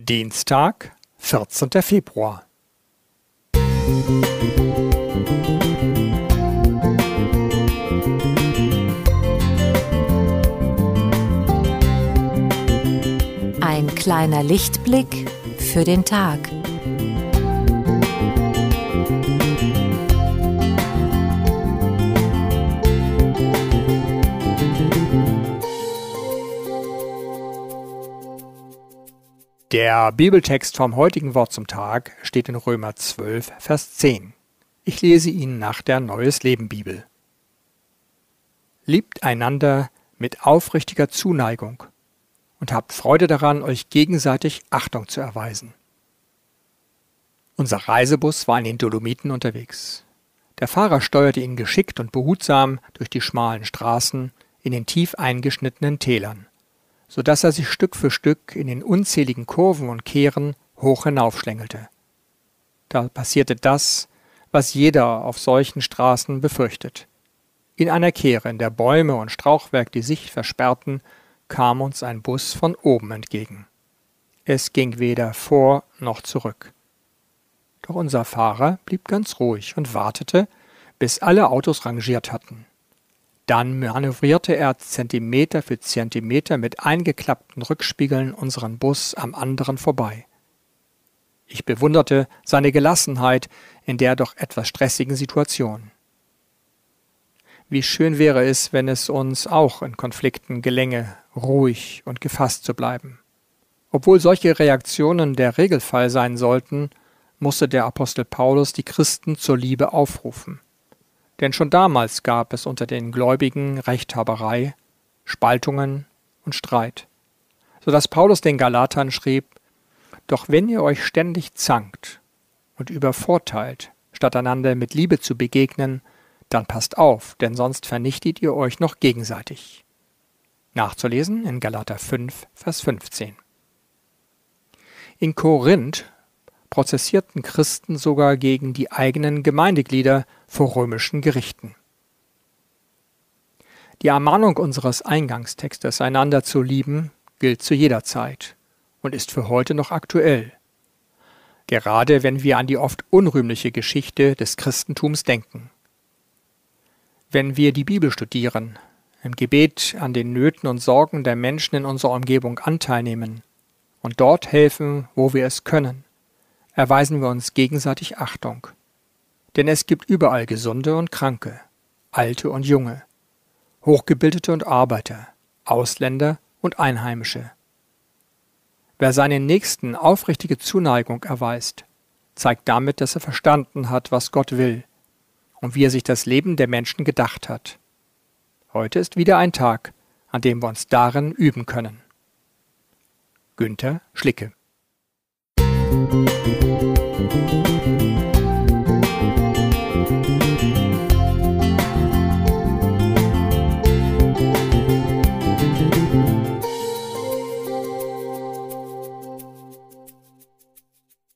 Dienstag, 14. Februar. Ein kleiner Lichtblick für den Tag. Der Bibeltext vom heutigen Wort zum Tag steht in Römer 12, Vers 10. Ich lese ihn nach der Neues Leben Bibel. Liebt einander mit aufrichtiger Zuneigung und habt Freude daran, euch gegenseitig Achtung zu erweisen. Unser Reisebus war in den Dolomiten unterwegs. Der Fahrer steuerte ihn geschickt und behutsam durch die schmalen Straßen in den tief eingeschnittenen Tälern so dass er sich Stück für Stück in den unzähligen Kurven und Kehren hoch hinaufschlängelte. Da passierte das, was jeder auf solchen Straßen befürchtet. In einer Kehre, in der Bäume und Strauchwerk die Sicht versperrten, kam uns ein Bus von oben entgegen. Es ging weder vor noch zurück. Doch unser Fahrer blieb ganz ruhig und wartete, bis alle Autos rangiert hatten. Dann manövrierte er Zentimeter für Zentimeter mit eingeklappten Rückspiegeln unseren Bus am anderen vorbei. Ich bewunderte seine Gelassenheit in der doch etwas stressigen Situation. Wie schön wäre es, wenn es uns auch in Konflikten gelänge, ruhig und gefasst zu bleiben. Obwohl solche Reaktionen der Regelfall sein sollten, musste der Apostel Paulus die Christen zur Liebe aufrufen. Denn schon damals gab es unter den Gläubigen Rechthaberei, Spaltungen und Streit, so dass Paulus den Galatern schrieb, Doch wenn ihr euch ständig zankt und übervorteilt, statt einander mit Liebe zu begegnen, dann passt auf, denn sonst vernichtet ihr euch noch gegenseitig. Nachzulesen in Galater 5, Vers 15. In Korinth prozessierten Christen sogar gegen die eigenen Gemeindeglieder vor römischen Gerichten. Die Ermahnung unseres Eingangstextes, einander zu lieben, gilt zu jeder Zeit und ist für heute noch aktuell. Gerade wenn wir an die oft unrühmliche Geschichte des Christentums denken. Wenn wir die Bibel studieren, im Gebet an den Nöten und Sorgen der Menschen in unserer Umgebung Anteil nehmen und dort helfen, wo wir es können, erweisen wir uns gegenseitig Achtung. Denn es gibt überall Gesunde und Kranke, Alte und Junge, Hochgebildete und Arbeiter, Ausländer und Einheimische. Wer seinen Nächsten aufrichtige Zuneigung erweist, zeigt damit, dass er verstanden hat, was Gott will und wie er sich das Leben der Menschen gedacht hat. Heute ist wieder ein Tag, an dem wir uns darin üben können. Günther Schlicke Musik